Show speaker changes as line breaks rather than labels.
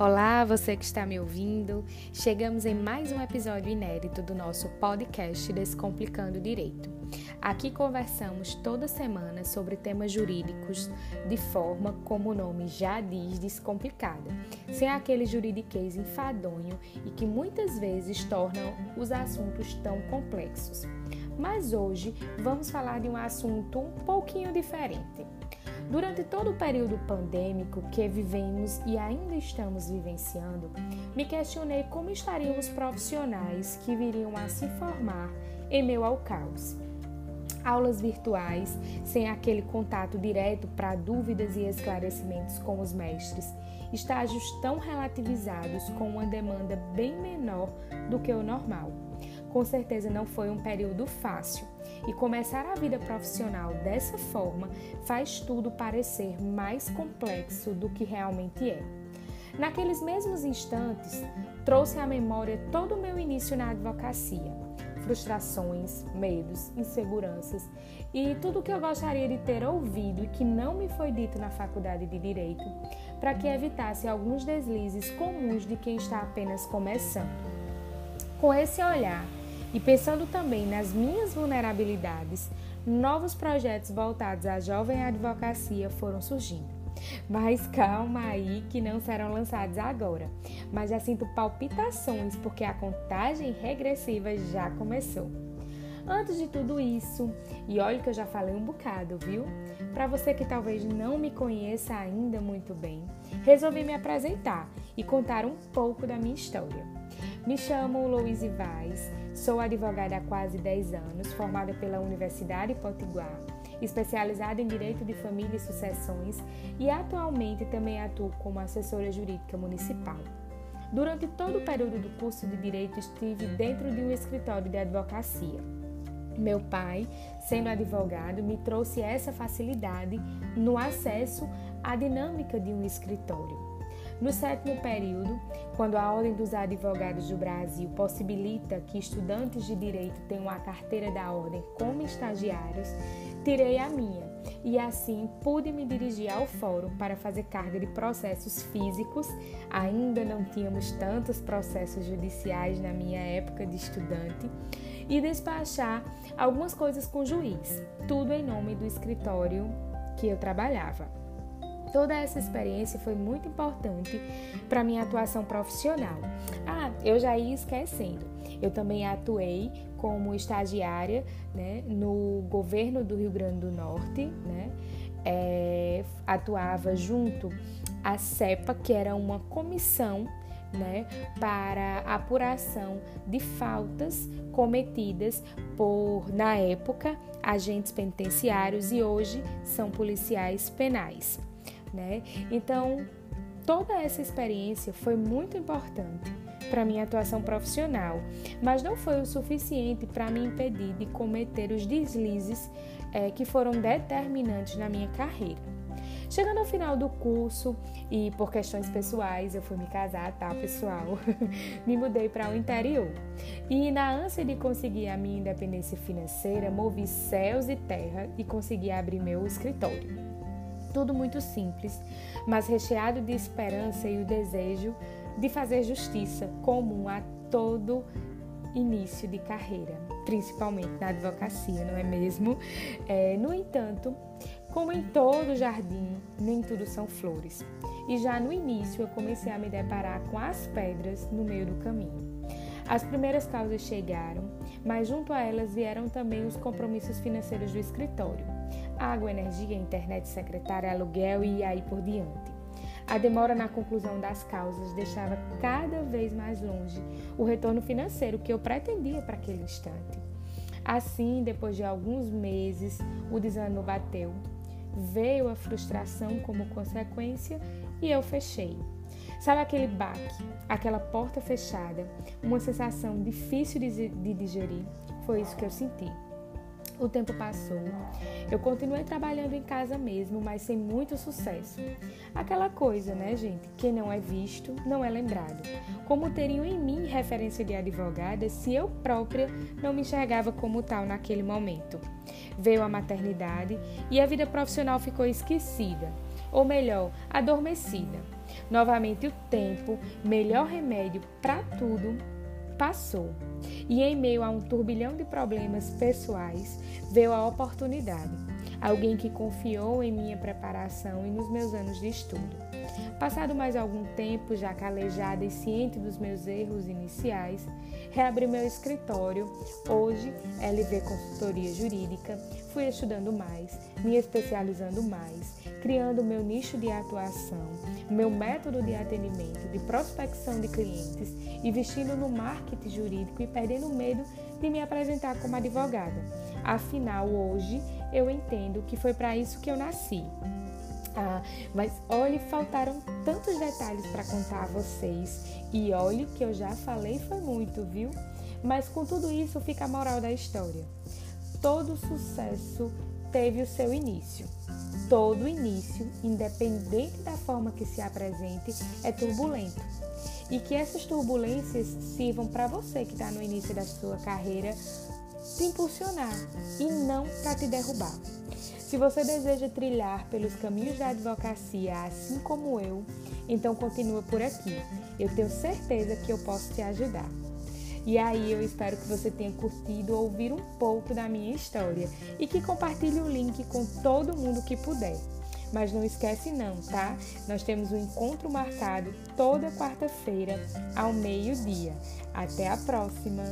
Olá, você que está me ouvindo. Chegamos em mais um episódio inédito do nosso podcast Descomplicando Direito. Aqui conversamos toda semana sobre temas jurídicos de forma, como o nome já diz, descomplicada, sem aquele juridiquês enfadonho e que muitas vezes tornam os assuntos tão complexos. Mas hoje vamos falar de um assunto um pouquinho diferente. Durante todo o período pandêmico que vivemos e ainda estamos vivenciando, me questionei como estariam os profissionais que viriam a se formar em meio ao caos. Aulas virtuais, sem aquele contato direto para dúvidas e esclarecimentos com os mestres, estágios tão relativizados com uma demanda bem menor do que o normal. Com certeza não foi um período fácil e começar a vida profissional dessa forma faz tudo parecer mais complexo do que realmente é. Naqueles mesmos instantes, trouxe à memória todo o meu início na advocacia, frustrações, medos, inseguranças e tudo o que eu gostaria de ter ouvido e que não me foi dito na faculdade de direito, para que evitasse alguns deslizes comuns de quem está apenas começando. Com esse olhar, e pensando também nas minhas vulnerabilidades, novos projetos voltados à jovem advocacia foram surgindo. Mas calma aí que não serão lançados agora. Mas já sinto palpitações porque a contagem regressiva já começou. Antes de tudo isso, e olha que eu já falei um bocado, viu? Para você que talvez não me conheça ainda muito bem, resolvi me apresentar e contar um pouco da minha história. Me chamo Louise Vaz, Sou advogada há quase 10 anos, formada pela Universidade Potiguar, especializada em Direito de Família e Sucessões e atualmente também atuo como assessora jurídica municipal. Durante todo o período do curso de Direito estive dentro de um escritório de advocacia. Meu pai, sendo advogado, me trouxe essa facilidade no acesso à dinâmica de um escritório. No sétimo período, quando a Ordem dos Advogados do Brasil possibilita que estudantes de direito tenham a carteira da ordem como estagiários, tirei a minha e assim pude me dirigir ao fórum para fazer carga de processos físicos. Ainda não tínhamos tantos processos judiciais na minha época de estudante e despachar algumas coisas com o juiz, tudo em nome do escritório que eu trabalhava. Toda essa experiência foi muito importante para minha atuação profissional. Ah, eu já ia esquecendo. Eu também atuei como estagiária né, no governo do Rio Grande do Norte, né? É, atuava junto à CEPA, que era uma comissão né, para apuração de faltas cometidas por, na época, agentes penitenciários e hoje são policiais penais né? Então, toda essa experiência foi muito importante para minha atuação profissional, mas não foi o suficiente para me impedir de cometer os deslizes é, que foram determinantes na minha carreira. Chegando ao final do curso e por questões pessoais, eu fui me casar, tá, pessoal? me mudei para o interior. E na ânsia de conseguir a minha independência financeira, movi céus e terra e consegui abrir meu escritório. Tudo muito simples, mas recheado de esperança e o desejo de fazer justiça comum a todo início de carreira, principalmente na advocacia, não é mesmo? É, no entanto, como em todo jardim, nem tudo são flores. E já no início eu comecei a me deparar com as pedras no meio do caminho. As primeiras causas chegaram, mas junto a elas vieram também os compromissos financeiros do escritório água, energia, internet secretária, aluguel e aí por diante. A demora na conclusão das causas deixava cada vez mais longe o retorno financeiro que eu pretendia para aquele instante. Assim, depois de alguns meses, o desânimo bateu, veio a frustração como consequência e eu fechei. Sabe aquele baque, aquela porta fechada, uma sensação difícil de digerir? Foi isso que eu senti. O tempo passou. Eu continuei trabalhando em casa mesmo, mas sem muito sucesso. Aquela coisa, né, gente? Quem não é visto, não é lembrado. Como teriam em mim referência de advogada se eu própria não me enxergava como tal naquele momento? Veio a maternidade e a vida profissional ficou esquecida. Ou melhor, adormecida. Novamente o tempo, melhor remédio para tudo, passou. E em meio a um turbilhão de problemas pessoais, veio a oportunidade. Alguém que confiou em minha preparação e nos meus anos de estudo. Passado mais algum tempo, já calejada e ciente dos meus erros iniciais, reabri meu escritório. Hoje, LV Consultoria Jurídica, fui estudando mais, me especializando mais, criando meu nicho de atuação, meu método de atendimento, de prospecção de clientes, investindo no marketing jurídico e perdendo medo de me apresentar como advogada. Afinal, hoje eu entendo que foi para isso que eu nasci. Ah, mas olhe, faltaram tantos detalhes para contar a vocês. E olhe que eu já falei foi muito, viu? Mas com tudo isso fica a moral da história. Todo sucesso teve o seu início. Todo início, independente da forma que se apresente, é turbulento. E que essas turbulências sirvam para você que está no início da sua carreira te impulsionar e não para te derrubar. Se você deseja trilhar pelos caminhos da advocacia, assim como eu, então continua por aqui. Eu tenho certeza que eu posso te ajudar. E aí eu espero que você tenha curtido ouvir um pouco da minha história e que compartilhe o link com todo mundo que puder. Mas não esquece não, tá? Nós temos um encontro marcado toda quarta-feira ao meio-dia. Até a próxima.